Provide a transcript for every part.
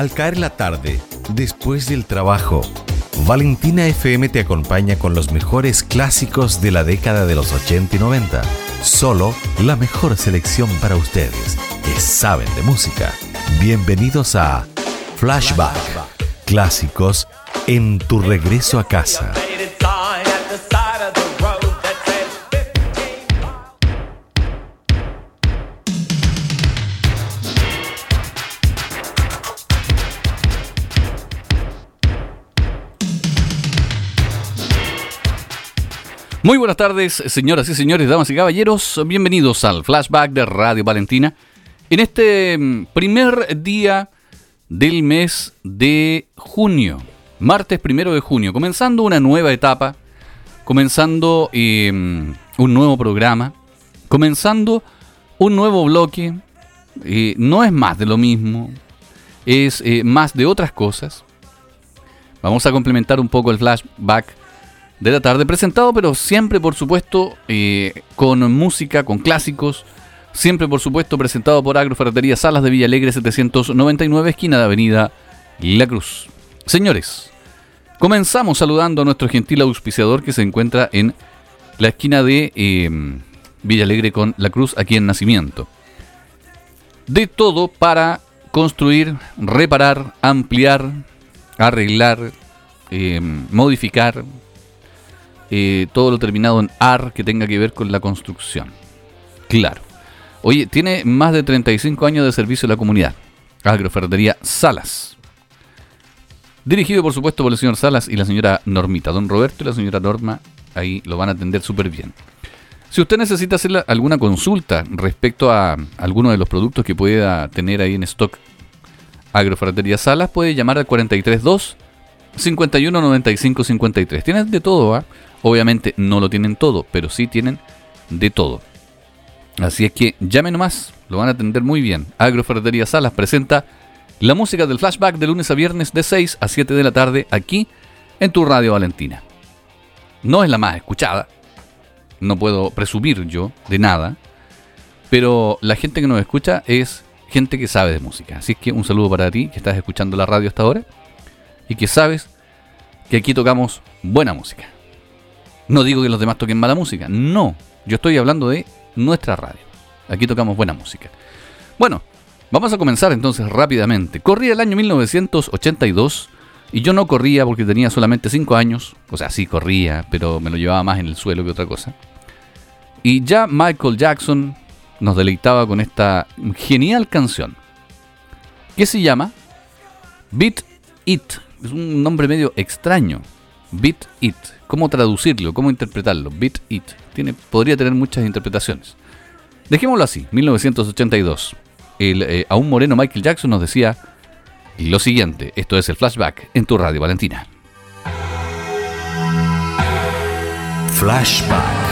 Al caer la tarde, después del trabajo, Valentina FM te acompaña con los mejores clásicos de la década de los 80 y 90. Solo la mejor selección para ustedes que saben de música. Bienvenidos a Flashback. Clásicos en tu regreso a casa. Muy buenas tardes, señoras y señores, damas y caballeros. Bienvenidos al flashback de Radio Valentina. En este mm, primer día del mes de junio, martes primero de junio, comenzando una nueva etapa, comenzando em, un nuevo programa, comenzando un nuevo bloque. Eh, no es más de lo mismo, es eh, más de otras cosas. Vamos a complementar un poco el flashback de la tarde, presentado, pero siempre, por supuesto, eh, con música, con clásicos. Siempre, por supuesto, presentado por Agroferretería Salas de Villalegre 799, esquina de Avenida La Cruz. Señores, comenzamos saludando a nuestro gentil auspiciador que se encuentra en la esquina de eh, Villalegre con La Cruz, aquí en Nacimiento. De todo para construir, reparar, ampliar, arreglar, eh, modificar, eh, todo lo terminado en AR que tenga que ver con la construcción. Claro. Oye, tiene más de 35 años de servicio a la comunidad. Agroferretería Salas. Dirigido, por supuesto, por el señor Salas y la señora Normita. Don Roberto y la señora Norma ahí lo van a atender súper bien. Si usted necesita hacer alguna consulta respecto a alguno de los productos que pueda tener ahí en stock Agroferretería Salas, puede llamar al 432 51 95 53. Tienes de todo, ¿ah? Obviamente no lo tienen todo, pero sí tienen de todo. Así es que llamen nomás, lo van a atender muy bien. Agroferretería Salas presenta la música del flashback de lunes a viernes de 6 a 7 de la tarde aquí en tu radio Valentina. No es la más escuchada, no puedo presumir yo de nada, pero la gente que nos escucha es gente que sabe de música. Así es que un saludo para ti que estás escuchando la radio hasta ahora y que sabes que aquí tocamos buena música. No digo que los demás toquen mala música, no. Yo estoy hablando de nuestra radio. Aquí tocamos buena música. Bueno, vamos a comenzar entonces rápidamente. Corría el año 1982 y yo no corría porque tenía solamente 5 años. O sea, sí corría, pero me lo llevaba más en el suelo que otra cosa. Y ya Michael Jackson nos deleitaba con esta genial canción. Que se llama Beat It. Es un nombre medio extraño. Beat It. ¿Cómo traducirlo? ¿Cómo interpretarlo? Beat It. Tiene, podría tener muchas interpretaciones. Dejémoslo así, 1982. El eh, aún moreno Michael Jackson nos decía lo siguiente. Esto es el flashback en tu radio, Valentina. Flashback.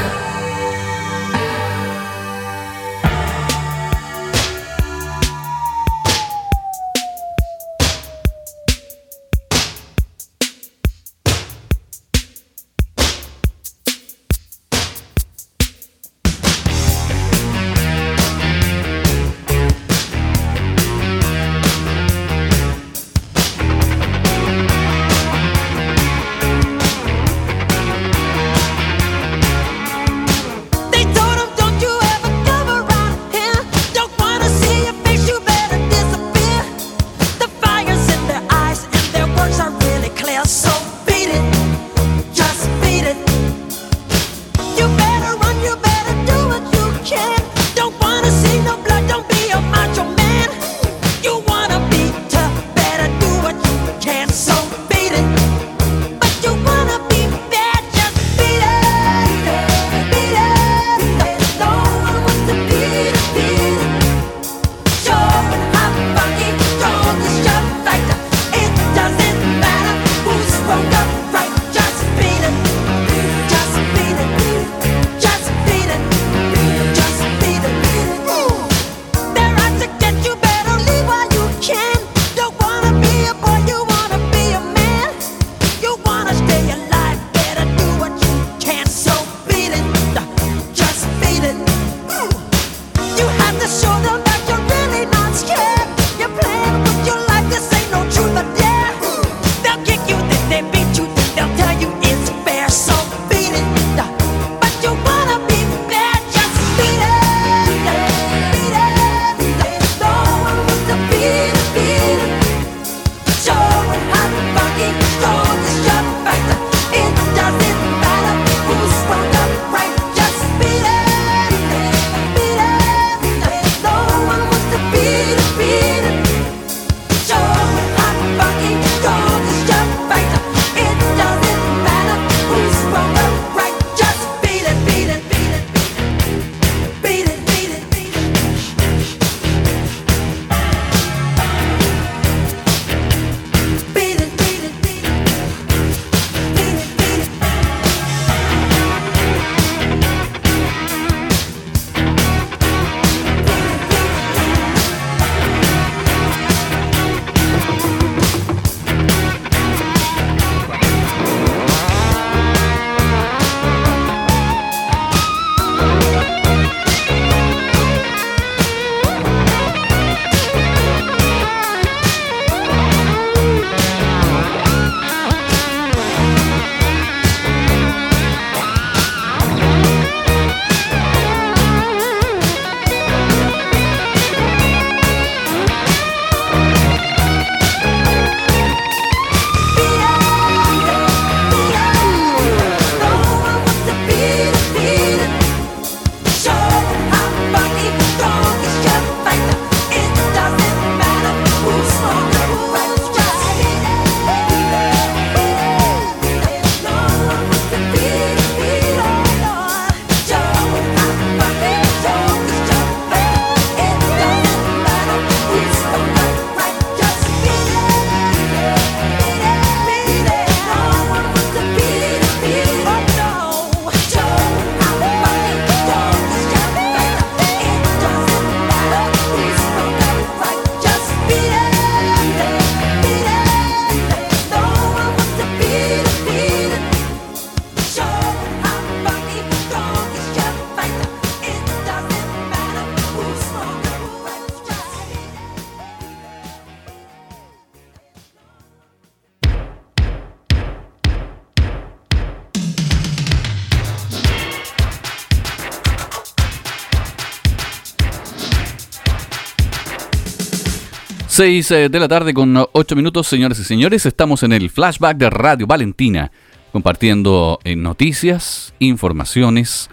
6 eh, de la tarde con 8 minutos, señores y señores. Estamos en el flashback de Radio Valentina, compartiendo eh, noticias, informaciones,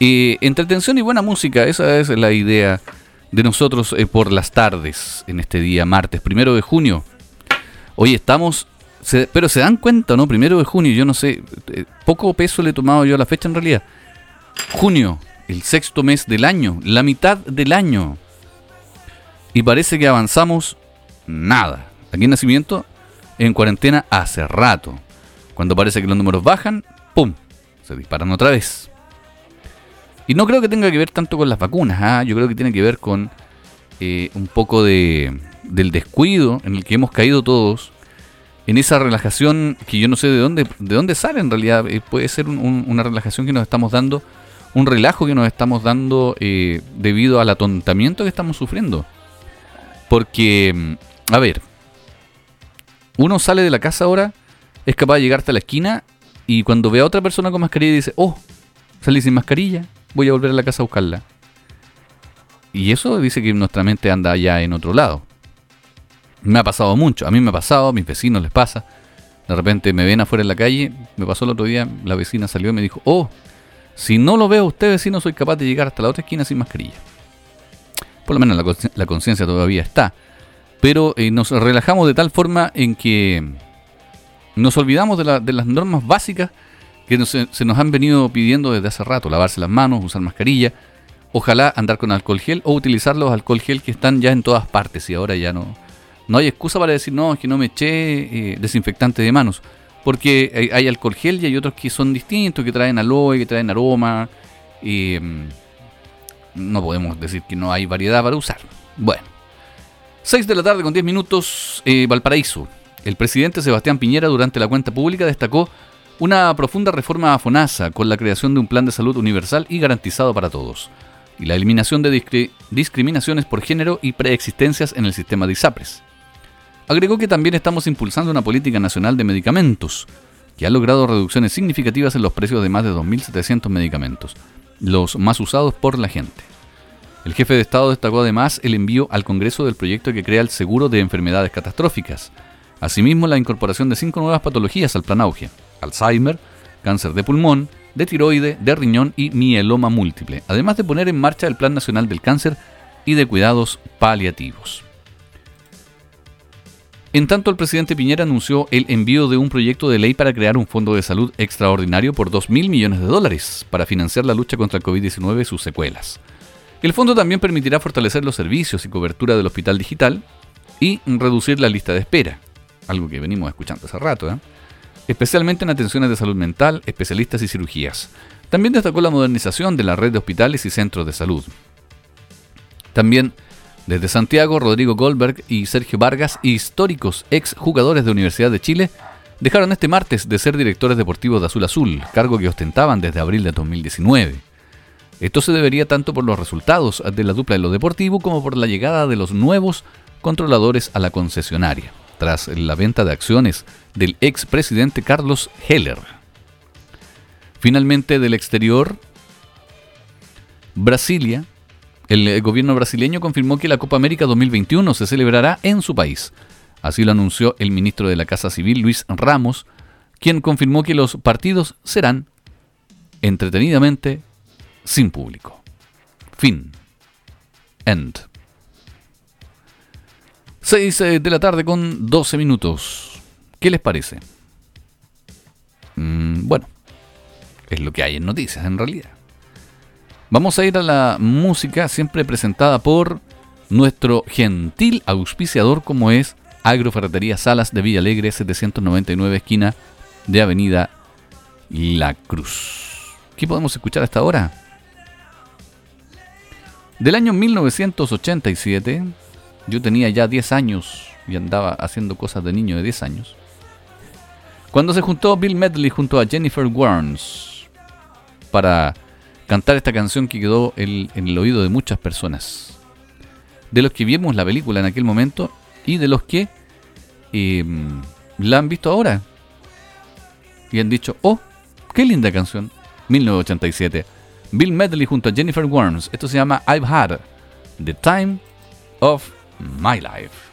eh, entretención y buena música. Esa es la idea de nosotros por las tardes, en este día martes, primero de junio. Hoy estamos, pero se dan cuenta, ¿no? Primero de junio, yo no sé, poco peso le he tomado yo a la fecha en realidad. Junio, el sexto mes del año, la mitad del año y parece que avanzamos nada. Aquí en Nacimiento, en cuarentena hace rato. Cuando parece que los números bajan, ¡pum! Se disparan otra vez. Y no creo que tenga que ver tanto con las vacunas, ¿ah? yo creo que tiene que ver con eh, un poco de, del descuido en el que hemos caído todos, en esa relajación que yo no sé de dónde, de dónde sale en realidad, eh, puede ser una relajación que nos estamos dando, un relajo que nos estamos dando eh, debido al atontamiento que estamos sufriendo. Porque, a ver, uno sale de la casa ahora, es capaz de llegar hasta la esquina y cuando ve a otra persona con mascarilla dice, oh, salí sin mascarilla, voy a volver a la casa a buscarla. Y eso dice que nuestra mente anda allá en otro lado. Me ha pasado mucho, a mí me ha pasado, a mis vecinos les pasa. De repente me ven afuera en la calle, me pasó el otro día, la vecina salió y me dijo, oh, si no lo veo a usted vecino, soy capaz de llegar hasta la otra esquina sin mascarilla por lo menos la, conciencia todavía está. Pero eh, nos relajamos de tal forma en que nos olvidamos de, las normas básicas que se nos han venido pidiendo desde hace rato. Lavarse las manos, usar mascarilla, ojalá andar con alcohol gel o utilizar los alcohol gel que están ya en todas partes y ahora ya no, no hay excusa para decir no, es que no me eché eh, desinfectante de manos. Porque hay, alcohol gel y hay otros que son distintos, que traen aloe, que traen aroma. mm, no podemos decir que no hay variedad para usar. Bueno, 6 de la tarde con 10 minutos, eh, Valparaíso. El presidente Sebastián Piñera durante la cuenta pública destacó una profunda reforma a FONASA con la creación de un plan de salud universal y garantizado para todos, y la eliminación de discriminaciones por género y preexistencias en el sistema de ISAPRES. Agregó que también estamos impulsando una política nacional de medicamentos, que ha logrado reducciones significativas en los precios de más de 2.700 medicamentos, los más usados por la gente. El jefe de Estado destacó además el envío al Congreso del proyecto que crea el seguro de enfermedades catastróficas. Asimismo, la incorporación de cinco nuevas patologías al plan auge. Alzheimer, cáncer de pulmón, de tiroide, de riñón y mieloma múltiple, además de poner en marcha el Plan Nacional del Cáncer y de Cuidados Paliativos. En tanto, el presidente Piñera anunció el envío de un proyecto de ley para crear un fondo de salud extraordinario por 2 mil millones de dólares para financiar la lucha contra el COVID-19 y sus secuelas. El fondo también permitirá fortalecer los servicios y cobertura del hospital digital y reducir la lista de espera, algo que venimos escuchando hace rato, ¿eh? especialmente en atenciones de salud mental, especialistas y cirugías. También destacó la modernización de la red de hospitales y centros de salud. También desde Santiago, Rodrigo Goldberg y Sergio Vargas, históricos ex jugadores de Universidad de Chile, dejaron este martes de ser directores deportivos de Azul Azul, cargo que ostentaban desde abril de 2019. Esto se debería tanto por los resultados de la dupla de lo deportivo como por la llegada de los nuevos controladores a la concesionaria, tras la venta de acciones del ex presidente Carlos Heller. Finalmente, del exterior, Brasilia el eh, gobierno brasileño confirmó que la Copa América 2021 se celebrará en su país. Así lo anunció el ministro de la Casa Civil, Luis Ramos, quien confirmó que los partidos serán entretenidamente sin público. Fin. End. 6 eh, de la tarde con 12 minutos. ¿Qué les parece? Mm, bueno, es lo que hay en noticias en realidad. Vamos a ir a la música siempre presentada por nuestro gentil auspiciador como es Agroferretería Salas de Villa Alegre 799 esquina de Avenida La Cruz. ¿Qué podemos escuchar hasta ahora? Del año 1987, yo tenía ya 10 años y andaba haciendo cosas de niño de 10 años. Cuando se juntó Bill Medley junto a Jennifer Warnes para cantar esta canción que quedó en, el oído de muchas personas. De los que vimos la película en aquel momento y de los que em, la han visto ahora. Y han dicho, oh, qué linda canción. 1987. Bill Medley junto a Jennifer Worms. Esto se llama I've Had The Time of My Life.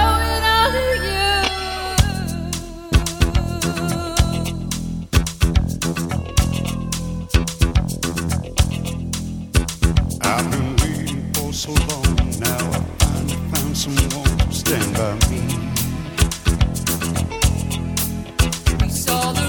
someone stand by me. I saw the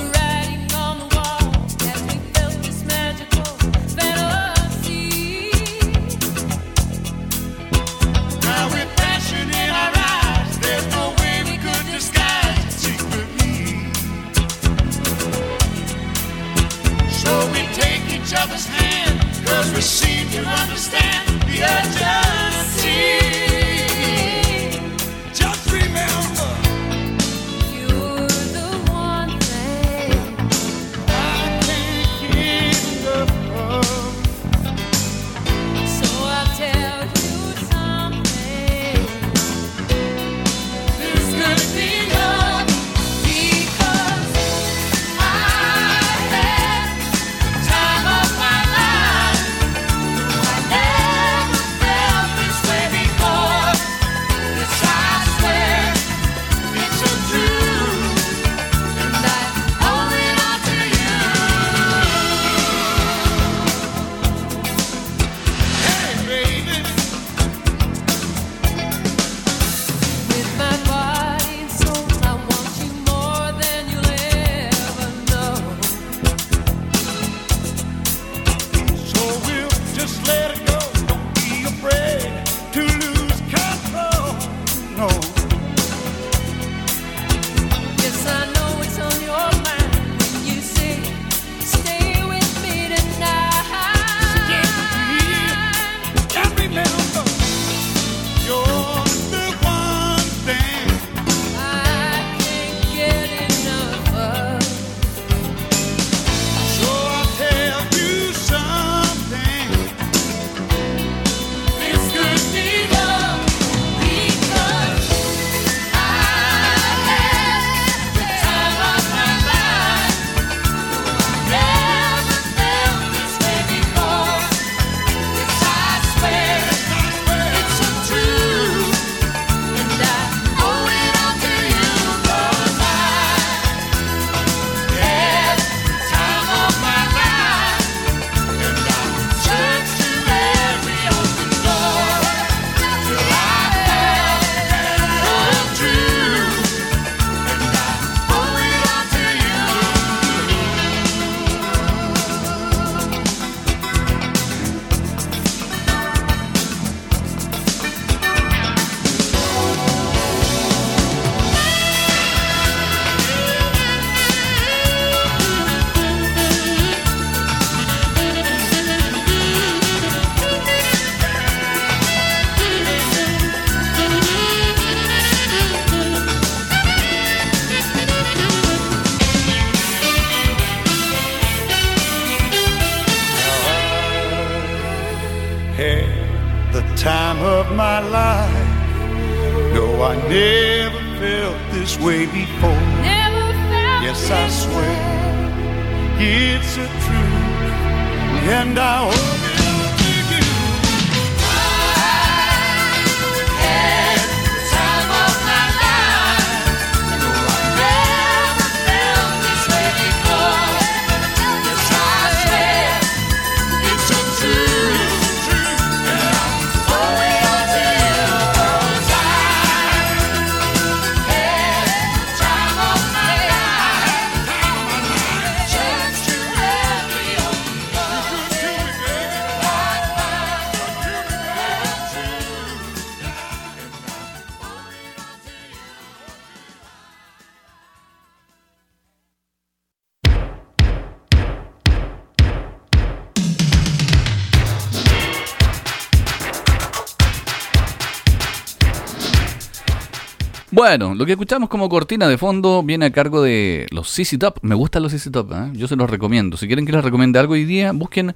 Bueno, lo que escuchamos como cortina de fondo viene a cargo de los CC Top. Me gustan los CC Top, ¿eh? yo se los recomiendo. Si quieren que les recomiende algo hoy día, busquen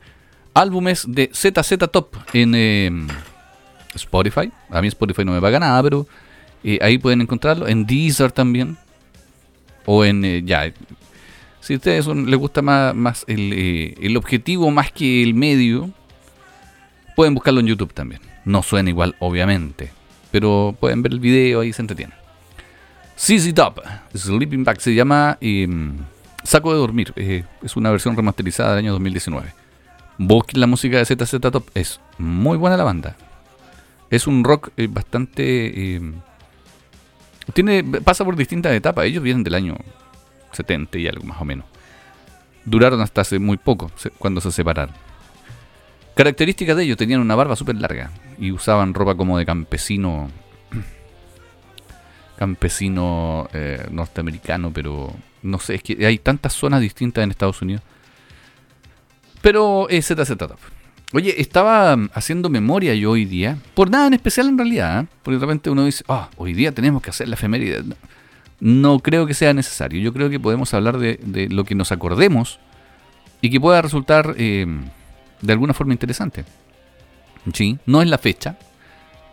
álbumes de ZZ Top en eh, Spotify. A mí Spotify no me paga nada, pero eh, ahí pueden encontrarlo. En Deezer también. O en, ya, si a ustedes son- les gusta más, el, el objetivo más que el medio, pueden buscarlo en YouTube también. No suena igual, obviamente. Pero pueden ver el video y se entretienen. CZ Top, Sleeping Bag, se llama eh, Saco de Dormir. eh, es una versión remasterizada del año 2019. Busquen la música de ZZ Top, es muy buena la banda. Es un rock eh, bastante... eh, tiene, pasa por distintas etapas. Ellos vienen del año 70 y algo más o menos. Duraron hasta hace muy poco, cuando se separaron. Características de ellos, tenían una barba súper larga y usaban ropa como de campesino campesino eh, norteamericano, pero no sé, es que hay tantas zonas distintas en Estados Unidos. Pero eh, ZZ. Oye, estaba mm, haciendo memoria yo hoy día, por nada en especial en realidad, ¿eh? porque de repente uno dice, ah, hoy día tenemos que hacer la efeméride. No, creo que sea necesario, yo creo que podemos hablar de, de lo que nos acordemos y que pueda resultar eh, de alguna forma interesante. Sí, no es la fecha,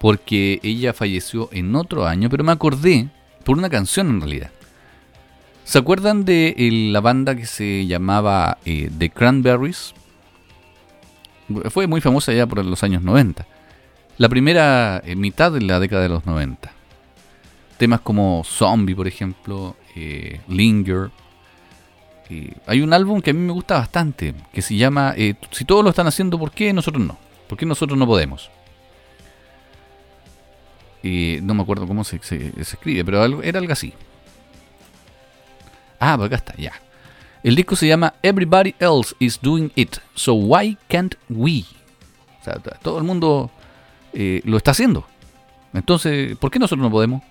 porque ella falleció en otro año, pero me acordé por una canción en realidad. ¿Se acuerdan de la banda que se llamaba eh, The Cranberries? Fue muy famosa ya por los años 90. La primera eh, mitad de la década de los 90. Temas como Zombie, por ejemplo, eh, Linger. Hay un álbum que a mí me gusta bastante, que se llama Si todos lo están haciendo, ¿por qué nosotros no? ¿Por qué nosotros no podemos? Y no me acuerdo cómo se, escribe, pero algo- era algo así. Ah, pues acá está, ya. El disco se llama Everybody Else is Doing It, so why can't we? O sea, todo el mundo eh, lo está haciendo. Entonces, ¿por qué nosotros no podemos?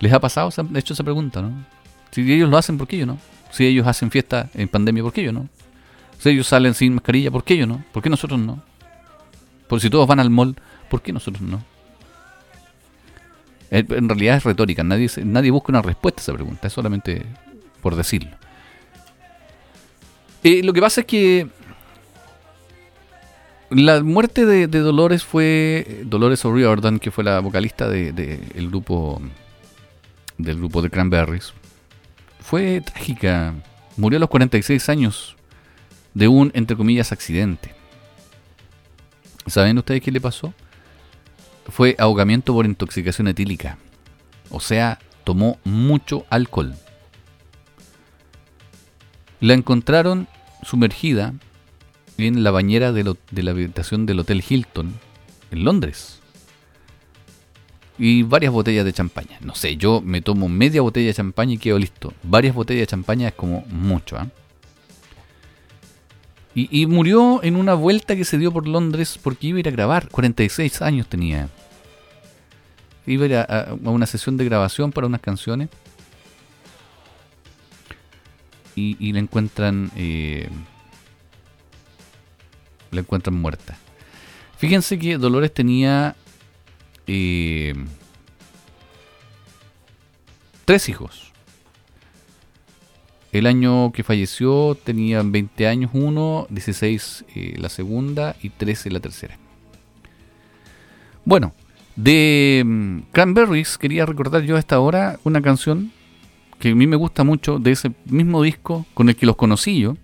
¿Les ha pasado, se han hecho esa pregunta, no? Si ellos lo hacen, ¿por qué yo no? Si ellos hacen fiesta en pandemia, ¿por qué yo no? Si ellos salen sin mascarilla, ¿por qué yo no? ¿Por qué nosotros no? Por si todos van al mall, ¿por qué nosotros no? En realidad es retórica, nadie, busca una respuesta a esa pregunta, es solamente por decirlo. Eh, lo que pasa es que la muerte de, Dolores fue Dolores O'Riordan, que fue la vocalista de, el grupo del grupo de Cranberries. Fue trágica. Murió a los 46 años de un, entre comillas, accidente. ¿Saben ustedes qué le pasó? Fue ahogamiento por intoxicación etílica. O sea, tomó mucho alcohol. La encontraron sumergida en la bañera de, la habitación del Hotel Hilton en Londres. Y varias botellas de champaña. No sé, yo me tomo media botella de champaña y quedo listo. Varias botellas de champaña es como mucho, ¿ah? Y, murió en una vuelta que se dio por Londres porque iba a ir a grabar. 46 años tenía. Iba a ir a, una sesión de grabación para unas canciones. Y, y la encuentran. eh, la encuentran muerta. Fíjense que Dolores tenía. eh, tres hijos. El año que falleció tenían 20 años uno, 16 eh, la segunda y 13 la tercera. Bueno, de mm, Cranberries quería recordar yo a esta hora una canción que a mí me gusta mucho de ese mismo disco con el que los conocí yo.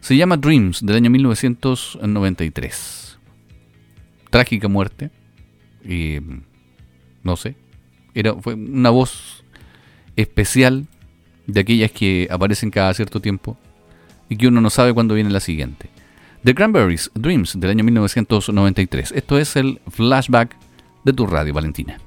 Se llama Dreams del año 1993. Trágica muerte. Mm, no sé. Era, fue una voz especial de aquellas que aparecen cada cierto tiempo y que uno no sabe cuándo viene la siguiente. The Cranberries, Dreams, del año 1993. Esto es el flashback de tu radio, Valentina.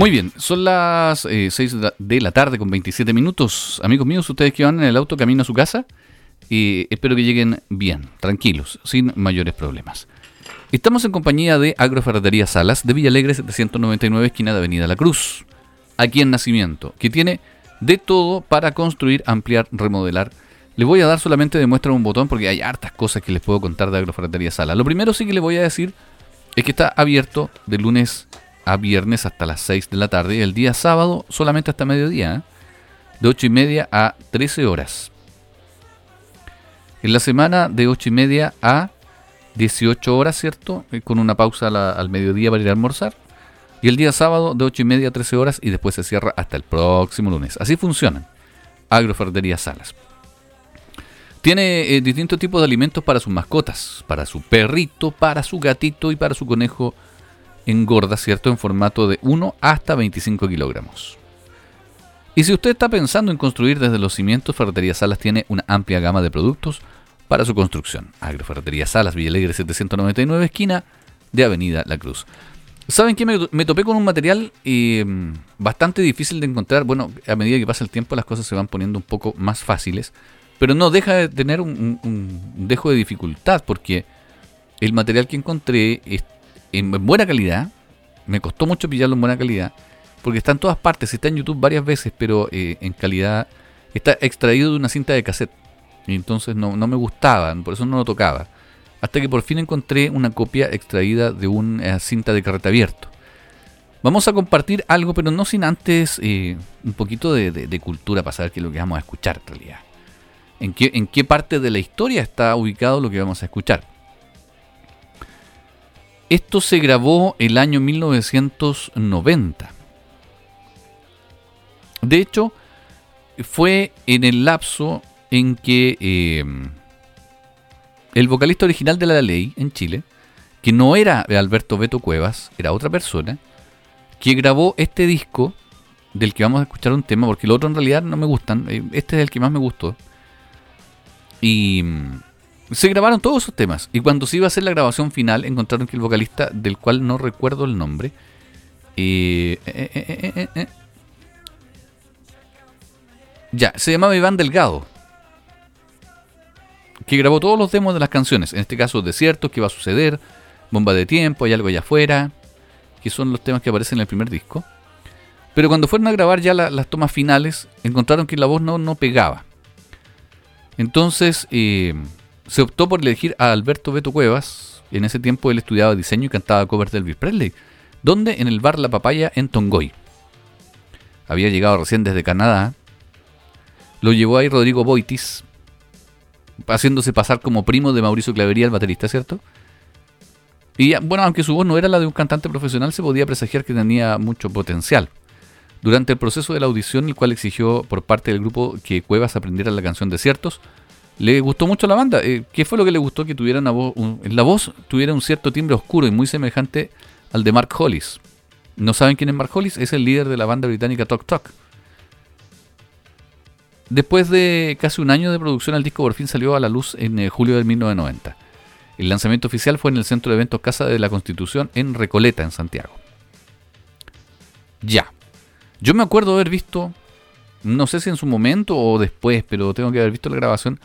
Muy bien, son las 6 de, la, de la tarde con 27 minutos. Amigos míos, ustedes que van en el auto camino a su casa, y espero que lleguen bien, tranquilos, sin mayores problemas. Estamos en compañía de Agroferretería Salas de Villalegre 799, esquina de Avenida La Cruz, aquí en Nacimiento, que tiene de todo para construir, ampliar, remodelar. Les voy a dar solamente de muestra un botón porque hay hartas cosas que les puedo contar de Agroferretería Salas. Lo primero sí que les voy a decir es que está abierto de lunes a viernes hasta las 6 de la tarde y el día sábado solamente hasta mediodía, ¿eh? de 8 y media a 13 horas. En la semana de 8 y media a 18 horas, ¿cierto? Eh, Con una pausa al mediodía para ir a almorzar. Y el día sábado de 8 y media a 13 horas y después se cierra hasta el próximo lunes. Así funcionan. Agroferretería Salas. Tiene eh, distintos tipos de alimentos para sus mascotas. Para su perrito, para su gatito y para su conejo engorda, ¿cierto? En formato de 1 hasta 25 kilogramos. Y si usted está pensando en construir desde los cimientos, Ferretería Salas tiene una amplia gama de productos para su construcción. Agroferretería Salas, Villalegre 799, esquina de Avenida La Cruz. ¿Saben qué? Me, topé con un material eh, bastante difícil de encontrar. Bueno, a medida que pasa el tiempo las cosas se van poniendo un poco más fáciles, pero no deja de tener un- un dejo de dificultad porque el material que encontré es en buena calidad. Me costó mucho pillarlo en buena calidad porque está en todas partes. Está en YouTube varias veces, pero eh, en calidad está extraído de una cinta de cassette. Y entonces no, no me gustaban, por eso no lo tocaba. Hasta que por fin encontré una copia extraída de una cinta de carrete abierto. Vamos a compartir algo, pero no sin antes eh, un poquito de cultura para saber qué es lo que vamos a escuchar en realidad. ¿En qué, ¿En qué parte de la historia está ubicado lo que vamos a escuchar? Esto se grabó el año 1990. De hecho, fue en el lapso en que eh, el vocalista original de La Ley en Chile, que no era Alberto Beto Cuevas, era otra persona, que grabó este disco del que vamos a escuchar un tema, porque los otros en realidad no me gustan, eh, este es el que más me gustó. Y se grabaron todos esos temas, y cuando se iba a hacer la grabación final, encontraron que el vocalista, del cual no recuerdo el nombre, eh, eh, eh, eh, ya, se llamaba Iván Delgado. Que grabó todos los demos de las canciones. En este caso, Desiertos, ¿qué va a suceder? Bomba de tiempo, hay algo allá afuera. Que son los temas que aparecen en el primer disco. Pero cuando fueron a grabar ya la- las tomas finales, encontraron que la voz no, no pegaba. Entonces se optó por elegir a Alberto Beto Cuevas. En ese tiempo él estudiaba diseño y cantaba covers de Elvis Presley. Donde en el bar La Papaya en Tongoy. Había llegado recién desde Canadá. Lo llevó ahí Rodrigo Boitis, haciéndose pasar como primo de Mauricio Clavería, el baterista, ¿cierto? Y bueno, aunque su voz no era la de un cantante profesional, se podía presagiar que tenía mucho potencial. Durante el proceso de la audición, el cual exigió por parte del grupo que Cuevas aprendiera la canción Desiertos, le gustó mucho la banda. Eh, ¿Qué fue lo que le gustó? Que tuviera una voz, la voz tuviera un cierto timbre oscuro y muy semejante al de Mark Hollis. ¿No saben quién es Mark Hollis? Es el líder de la banda británica Tok Tok. Después de casi un año de producción, el disco por fin salió a la luz en eh, julio de 1990. El lanzamiento oficial fue en el Centro de Eventos Casa de la Constitución en Recoleta, en Santiago. Ya. Yo me acuerdo haber visto, no sé si en su momento o después, pero tengo que haber visto la grabación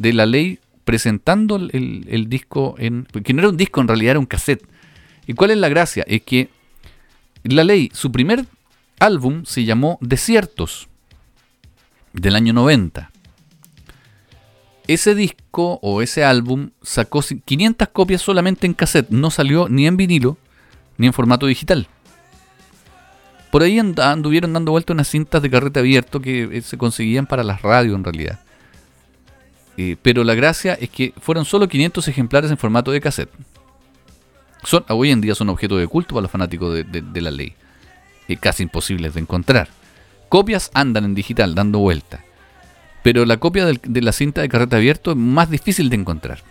de La Ley presentando el, el- disco en... Que no era un disco, en realidad era un cassette. ¿Y cuál es la gracia? Es que La Ley, su primer álbum se llamó Desiertos del año 90. Ese disco o ese álbum sacó 500 copias solamente en cassette, no salió ni en vinilo ni en formato digital. Por ahí and- anduvieron dando vuelta unas cintas de carrete abierto que eh, se conseguían para las radios en realidad. Eh, pero la gracia es que fueron solo 500 ejemplares en formato de cassette. Son, hoy en día son objeto de culto para los fanáticos de, la ley. Eh, casi imposibles de encontrar. Copias andan en digital, dando vuelta. Pero la copia de la cinta de carrete abierto es más difícil de encontrar.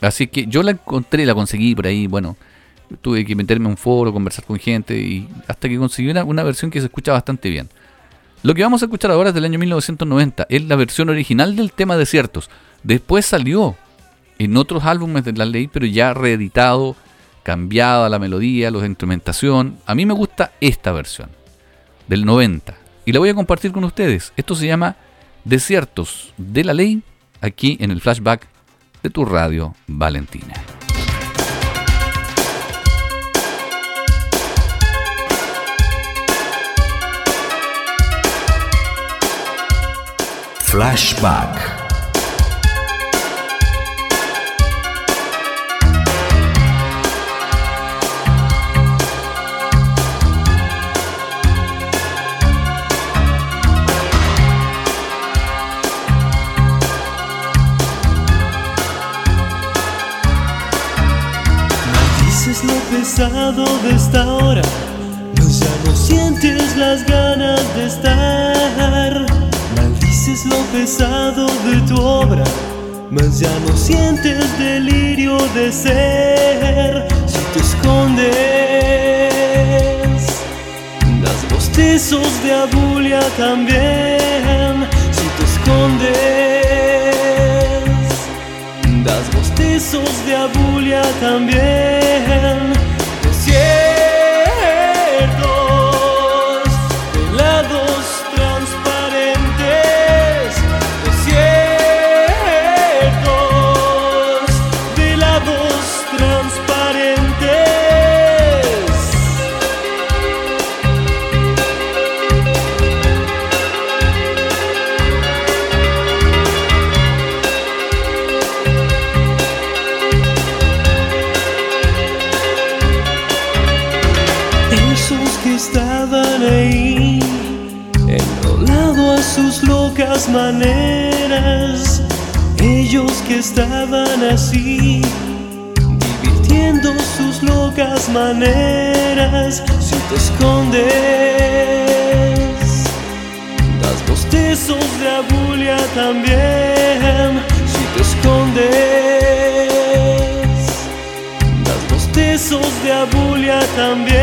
Así que yo la encontré, la conseguí por ahí, bueno, tuve que meterme en un foro, conversar con gente y hasta que conseguí una versión que se escucha bastante bien. Lo que vamos a escuchar ahora es del año 1990, es la versión original del tema Desiertos. Después salió en otros álbumes de la ley, pero ya reeditado cambiada la melodía, la instrumentación. A mí me gusta esta versión del 90 y la voy a compartir con ustedes. Esto se llama Desiertos de la Ley aquí en el flashback de tu radio Valentina. Flashback. Pesado de esta hora, pues ya no sientes las ganas de estar. Maldices lo pesado de tu obra, mas ya no sientes delirio de ser. Si te escondes, das bostezos de abulia también. Si te escondes, das bostezos de abulia también. Si te escondes, das bostezos de abulia también, si te escondes das bostezos de abulia también.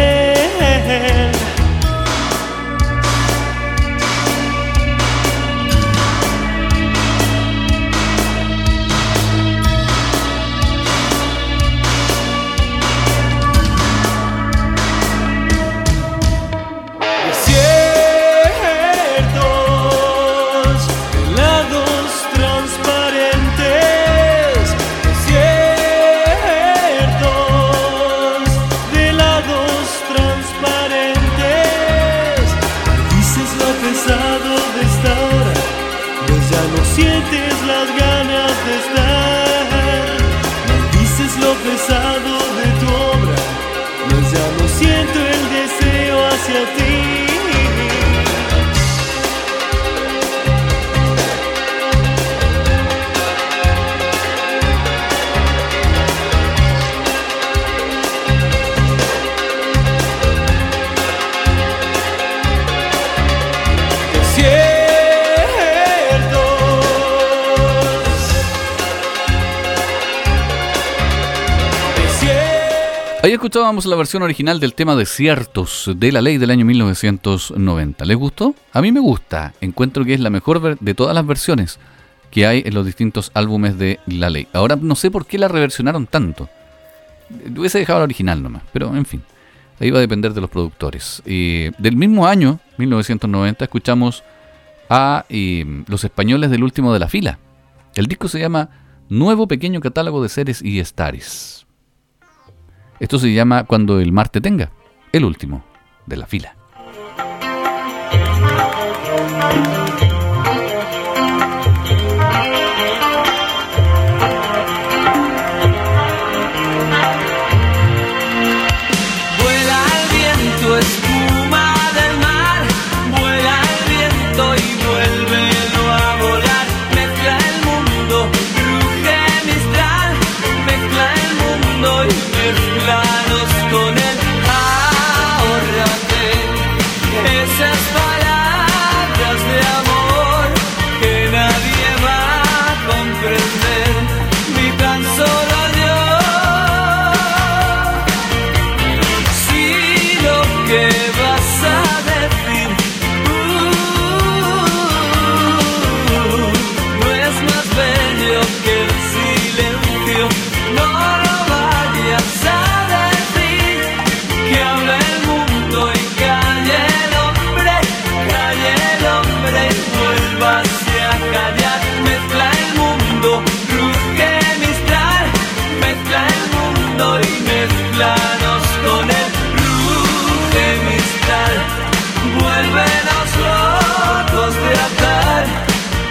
Ahí escuchábamos la versión original del tema Desiertos de la ley del año 1990. ¿Les gustó? A mí me gusta. Encuentro que es la mejor de todas las versiones que hay en los distintos álbumes de la ley. Ahora no sé por qué la reversionaron tanto. Hubiese dejado la original nomás, pero en fin. Ahí va a depender de los productores. Del mismo año, 1990, escuchamos a eh, los españoles del último de la fila. El disco se llama Nuevo Pequeño Catálogo de Seres y Estares. Esto se llama Cuando el mar te tenga, el último de la fila.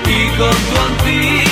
y con tu antiguo.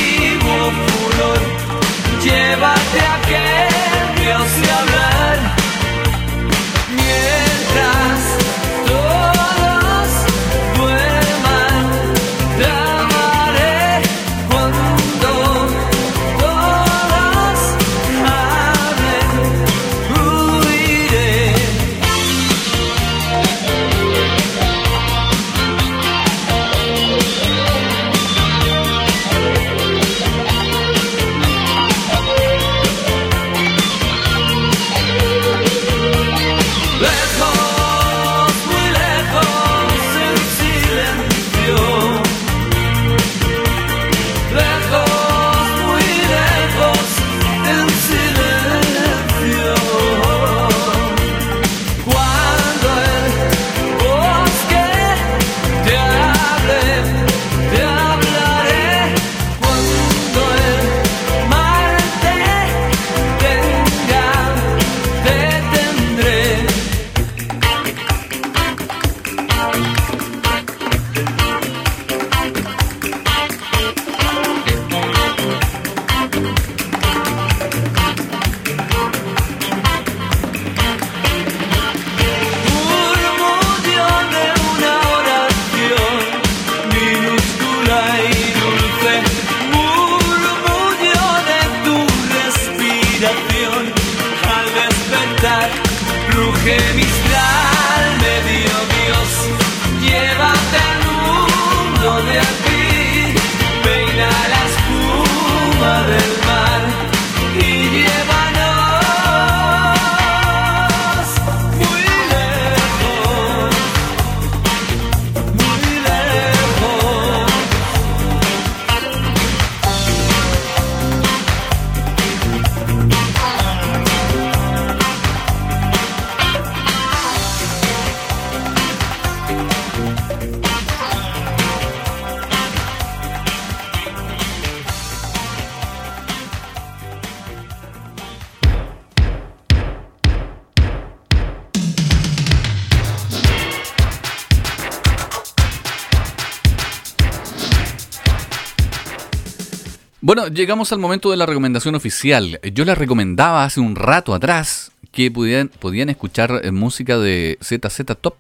Bueno, llegamos al momento de la recomendación oficial. Yo les recomendaba hace un rato atrás que podían, escuchar eh, música de ZZ Top,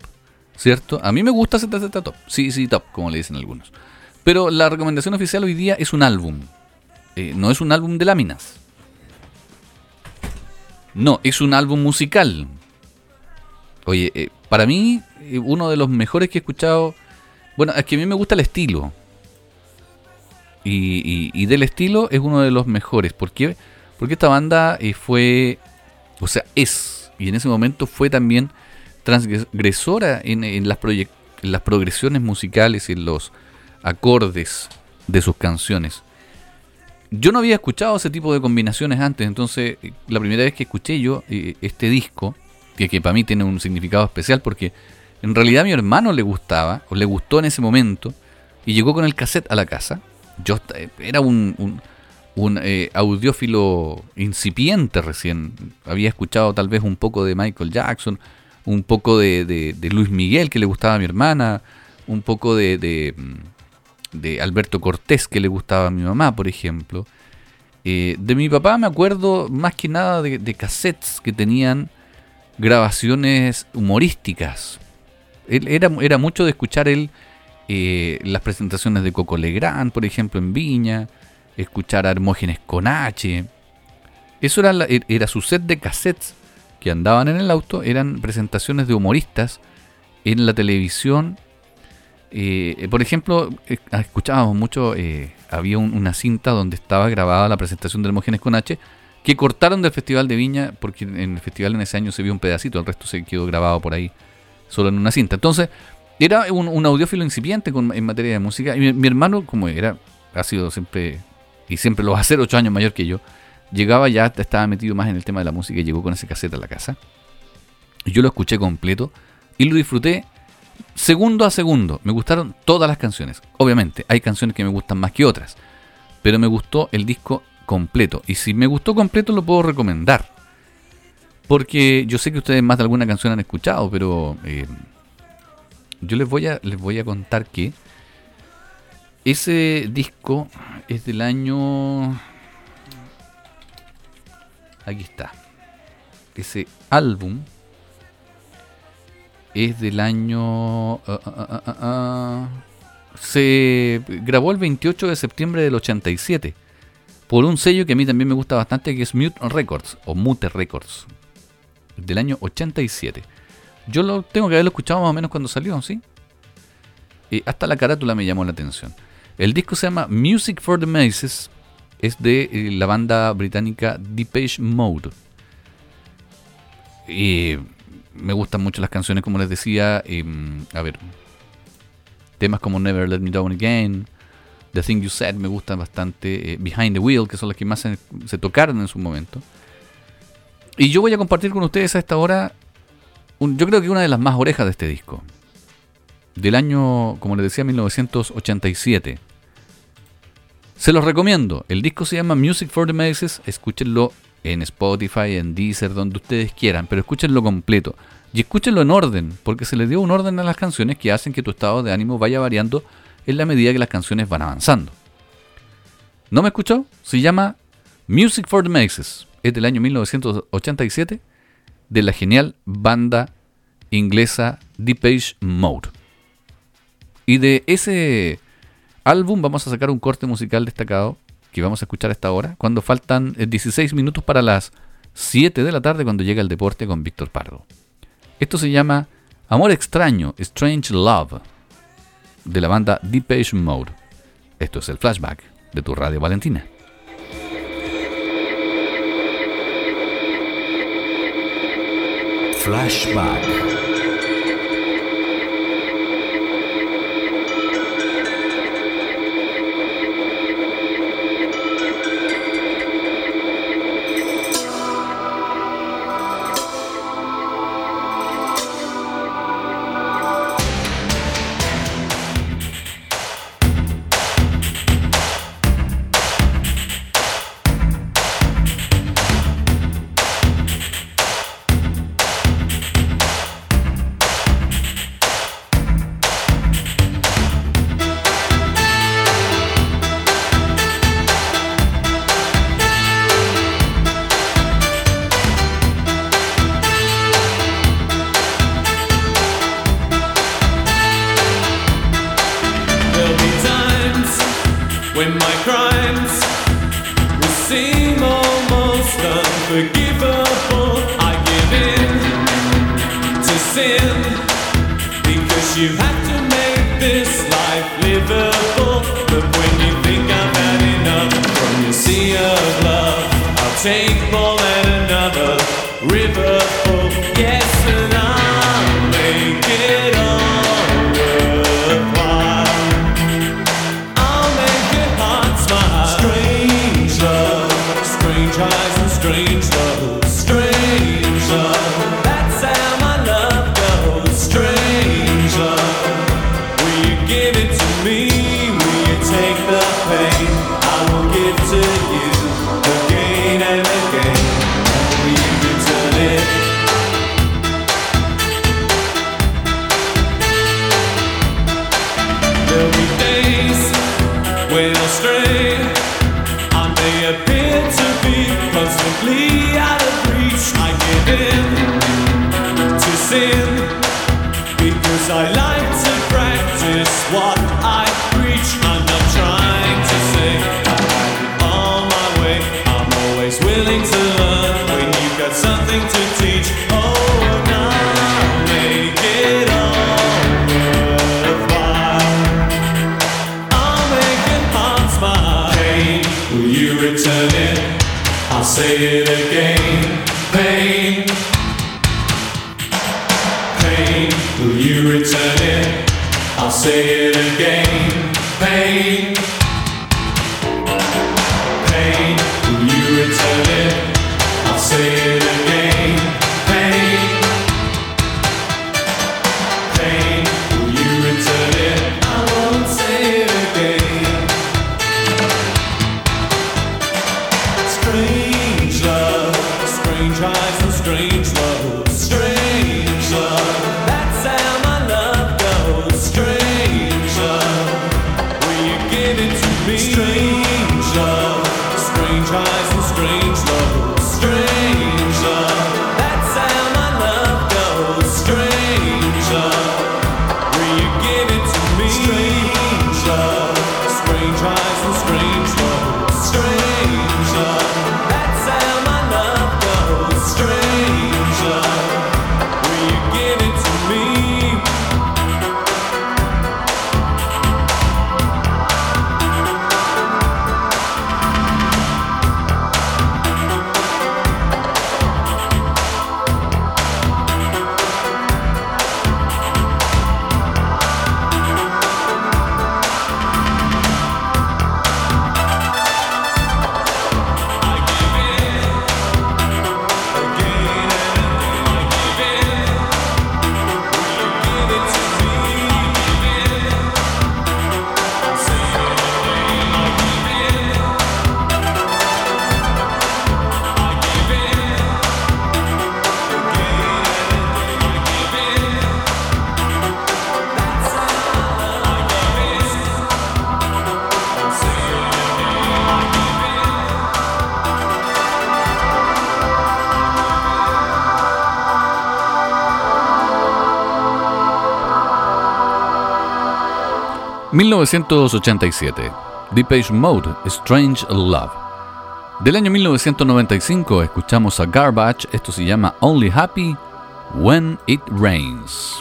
¿cierto? A mí me gusta ZZ Top, sí, sí, Top, como le dicen algunos. Pero la recomendación oficial hoy día es un álbum. Eh, no es un álbum de láminas. No, es un álbum musical. Oye, eh, para mí, uno de los mejores que he escuchado. Bueno, es que a mí me gusta el estilo. Y, y- y del estilo es uno de los mejores. ¿Por qué? Porque esta banda eh, fue. O sea, es. Y en ese momento fue también transgresora en, en las, en las progresiones musicales, en los acordes de sus canciones. Yo no había escuchado ese tipo de combinaciones antes, entonces eh, la primera vez que escuché yo eh, este disco, que, que para mí tiene un significado especial porque en realidad a mi hermano le gustaba, o le gustó en ese momento, y llegó con el cassette a la casa. Yo eh, era un, un, eh, audiófilo incipiente recién, había escuchado tal vez un poco de Michael Jackson, un poco de, de- Luis Miguel que le gustaba a mi hermana, un poco de, de, mm, de Alberto Cortés que le gustaba a mi mamá, por ejemplo. Eh, de mi papá me acuerdo más que nada de, de cassettes que tenían grabaciones humorísticas. Era, era mucho de escuchar él eh, las presentaciones de Coco Legrand, por ejemplo, en Viña, escuchar a Hermógenes con H. Eso era, la- era su set de cassettes que andaban en el auto, eran presentaciones de humoristas en la televisión. Eh, por ejemplo, eh, escuchábamos mucho, había un- una cinta donde estaba grabada la presentación de Hermógenes con H, que cortaron del Festival de Viña, porque en el festival en ese año se vio un pedacito, el resto se quedó grabado por ahí, solo en una cinta. Entonces, era un, un audiófilo incipiente con- en materia de música. Y mi, hermano, como era, ha sido siempre, y siempre lo va a ser, ocho años mayor que yo, llegaba ya, estaba metido más en el tema de la música y llegó con ese cassette a la casa. Y Yo lo escuché completo y lo disfruté segundo a segundo. Me gustaron todas las canciones. Obviamente, hay canciones que me gustan más que otras. Pero me gustó el disco completo. Y si me gustó completo, lo puedo recomendar. Porque yo sé que ustedes más de alguna canción han escuchado, pero eh, yo les voy, a, les voy a contar que Ese disco es del año... Aquí está. Ese álbum es del año... ah, ah, ah. Se grabó el 28 de septiembre del 87 por un sello que a mí también me gusta bastante que es Mute Records o Mute Records del año 87. Yo lo tengo que haberlo escuchado más o menos cuando salió, ¿sí? Y hasta la carátula me llamó la atención. El disco se llama Music for the Masses. Es de eh, la banda británica Depeche Mode. Y me gustan mucho las canciones, como les decía. a ver, temas como Never Let Me Down Again, The Thing You Said me gustan bastante. eh, Behind the Wheel, que son las que más se, se tocaron en su momento. Y yo voy a compartir con ustedes a esta hora, yo creo que una de las más orejas de este disco. Del año, como les decía, 1987. Se los recomiendo. El disco se llama Music for the Masses. Escúchenlo en Spotify, en Deezer, donde ustedes quieran, pero escúchenlo completo. Y escúchenlo en orden, porque se le dio un orden a las canciones que hacen que tu estado de ánimo vaya variando en la medida que las canciones van avanzando. ¿No me escuchó? Se llama Music for the Masses. Es del año 1987 de la genial banda inglesa Depeche Mode. Y de ese álbum vamos a sacar un corte musical destacado que vamos a escuchar a esta hora, cuando faltan eh, 16 minutos para las 7 de la tarde cuando llega el deporte con Víctor Pardo. Esto se llama Amor extraño, Strange Love, de la banda Depeche Mode. Esto es el flashback de tu radio Valentina. Flashback. Seem almost unforgivable. I give in to sin because you have to make this life livable. But when you think I've had enough from your sea of love, I'll take more than another river 1987. Depeche Mode, Strange Love. Del año 1995 escuchamos a Garbage, esto se llama only happy when it rains.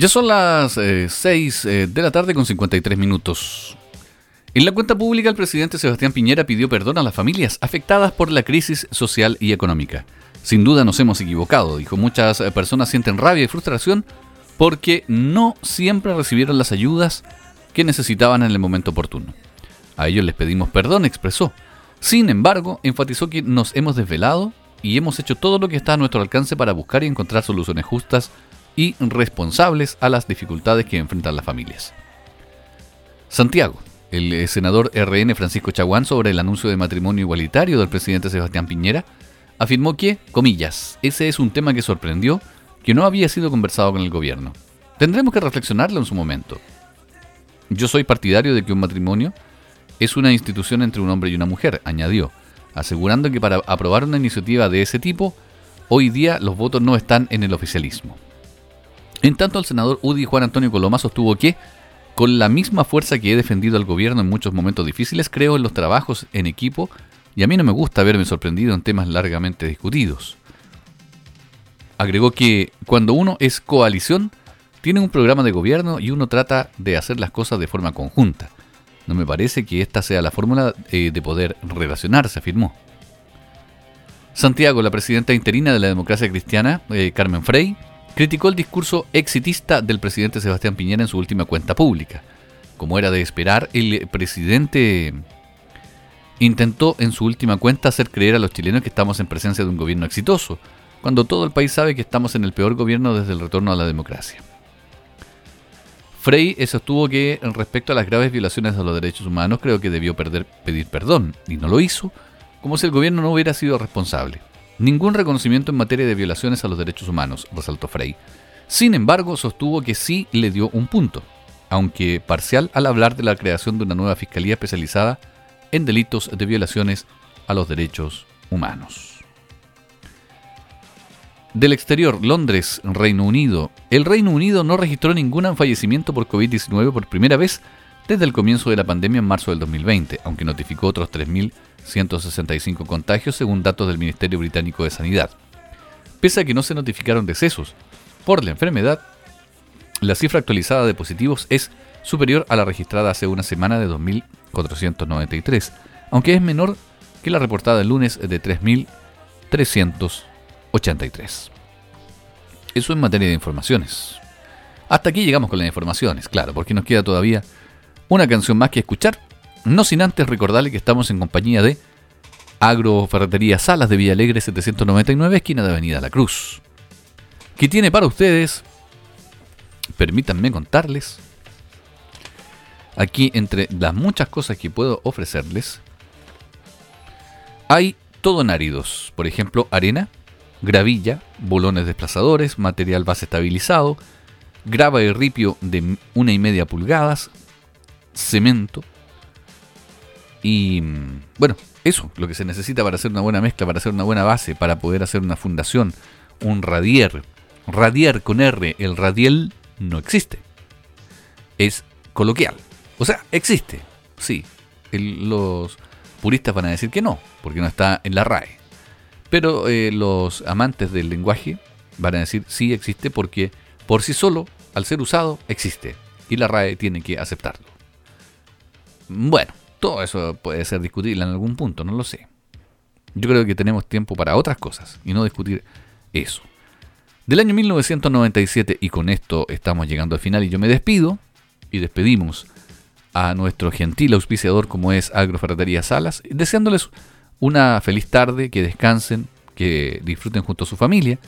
Ya son las 6 de la tarde con 53 minutos. En la cuenta pública, el presidente Sebastián Piñera pidió perdón a las familias afectadas por la crisis social y económica. Sin duda nos hemos equivocado, dijo. Muchas eh, personas sienten rabia y frustración porque no siempre recibieron las ayudas que necesitaban en el momento oportuno. A ellos les pedimos perdón, expresó. Sin embargo, enfatizó que nos hemos desvelado y hemos hecho todo lo que está a nuestro alcance para buscar y encontrar soluciones justas y responsables a las dificultades que enfrentan las familias. Santiago, el eh, senador RN Francisco Chaguán sobre el anuncio de matrimonio igualitario del presidente Sebastián Piñera, afirmó que, comillas, ese es un tema que sorprendió, que no había sido conversado con el gobierno. Tendremos que reflexionarlo en su momento. Yo soy partidario de que un matrimonio es una institución entre un hombre y una mujer, añadió, asegurando que para aprobar una iniciativa de ese tipo, hoy día los votos no están en el oficialismo. En tanto, el senador UDI Juan Antonio Coloma sostuvo que, con la misma fuerza que he defendido al gobierno en muchos momentos difíciles, creo en los trabajos en equipo y a mí no me gusta verme sorprendido en temas largamente discutidos. Agregó que cuando uno es coalición, tiene un programa de gobierno y uno trata de hacer las cosas de forma conjunta. No me parece que esta sea la fórmula eh, de poder relacionarse, afirmó. Santiago, la presidenta interina de la democracia cristiana, eh, Carmen Frey, criticó el discurso exitista del presidente Sebastián Piñera en su última cuenta pública. Como era de esperar, el presidente intentó en su última cuenta hacer creer a los chilenos que estamos en presencia de un gobierno exitoso, cuando todo el país sabe que estamos en el peor gobierno desde el retorno a la democracia. Frey sostuvo que respecto a las graves violaciones a los derechos humanos creo que debió pedir perdón y no lo hizo, como si el gobierno no hubiera sido responsable. Ningún reconocimiento en materia de violaciones a los derechos humanos, resaltó Frey. Sin embargo, sostuvo que sí le dio un punto, aunque parcial al hablar de la creación de una nueva fiscalía especializada en delitos de violaciones a los derechos humanos. Del exterior, Londres, Reino Unido. El Reino Unido no registró ningún fallecimiento por COVID-19 por primera vez desde el comienzo de la pandemia en marzo del 2020, aunque notificó otros 3.165 contagios según datos del Ministerio Británico de Sanidad. Pese a que no se notificaron decesos por la enfermedad, la cifra actualizada de positivos es superior a la registrada hace una semana de 2.493, aunque es menor que la reportada el lunes de 3.383. Eso en materia de informaciones. Hasta aquí llegamos con las informaciones, claro, porque nos queda todavía una canción más que escuchar, no sin antes recordarle que estamos en compañía de Agroferretería Salas de Villalegre 799, esquina de Avenida La Cruz, que tiene para ustedes, permítanme contarles, aquí entre las muchas cosas que puedo ofrecerles, hay todo en áridos, por ejemplo, arena, gravilla, bolones desplazadores, material base estabilizado, grava y ripio de una y media pulgadas, cemento y mm, bueno, eso, lo que se necesita para hacer una buena mezcla, para hacer una buena base, para poder hacer una fundación, un radier. Radier con R, el radiel no existe. Es coloquial. O sea, existe, sí. Los puristas van a decir que no, porque no está en la RAE. Pero eh, los amantes del lenguaje van a decir sí existe porque por sí solo, al ser usado, existe. Y la RAE tiene que aceptarlo. Bueno, todo eso puede ser discutible en algún punto, no lo sé. Yo creo que tenemos tiempo para otras cosas y no discutir eso. Del año 1997, y con esto estamos llegando al final y yo me despido, y despedimos a nuestro gentil auspiciador como es Agroferretería Salas, deseándoles una feliz tarde, que descansen, que disfruten junto a su familia.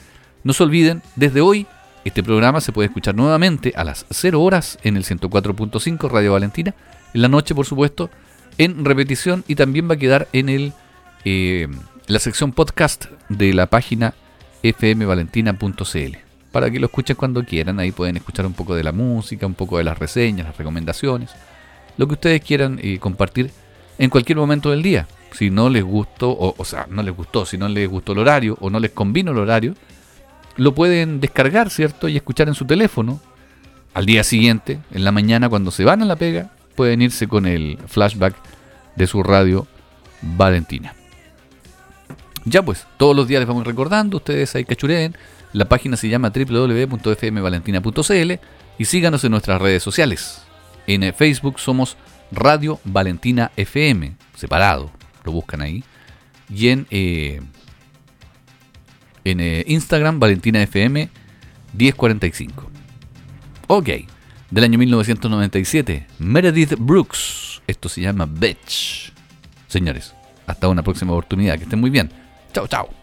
No se olviden, desde hoy este programa se puede escuchar nuevamente a las 0 horas en el 104.5 Radio Valentina, en la noche por supuesto, en repetición y también va a quedar en el eh, la sección podcast de la página fmvalentina.cl para que lo escuchen cuando quieran. Ahí pueden escuchar un poco de la música, un poco de las reseñas, las recomendaciones, lo que ustedes quieran eh, compartir en cualquier momento del día. Si no les gustó, o, o sea, no les gustó, si no les gustó el horario o no les convino el horario, lo pueden descargar, ¿cierto? Y escuchar en su teléfono. Al día siguiente, en la mañana, cuando se van a la pega, pueden irse con el flashback de su radio Valentina. Ya pues, todos los días les vamos recordando, ustedes ahí cachureen. La página se llama www.fmvalentina.cl. y síganos en nuestras redes sociales. En eh, Facebook somos Radio Valentina FM, separado, lo buscan ahí. Y en, eh, en eh, Instagram, Valentina FM 1045. Ok, del año 1997, Meredith Brooks. Esto se llama Bitch. Señores, hasta una próxima oportunidad. Que estén muy bien. Chao, chao.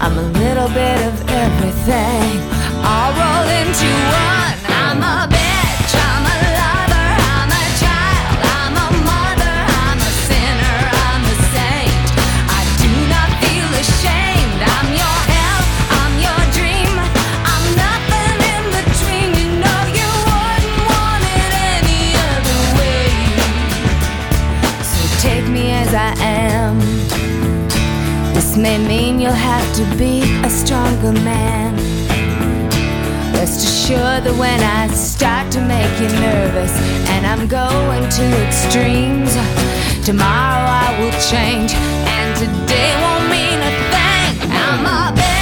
I'm a little bit of everything. All rolled into one. I'm a May mean you'll have to be a stronger man. Rest assured that when I start to make you nervous and I'm going to extremes, tomorrow I will change and today won't mean a thing. I'm a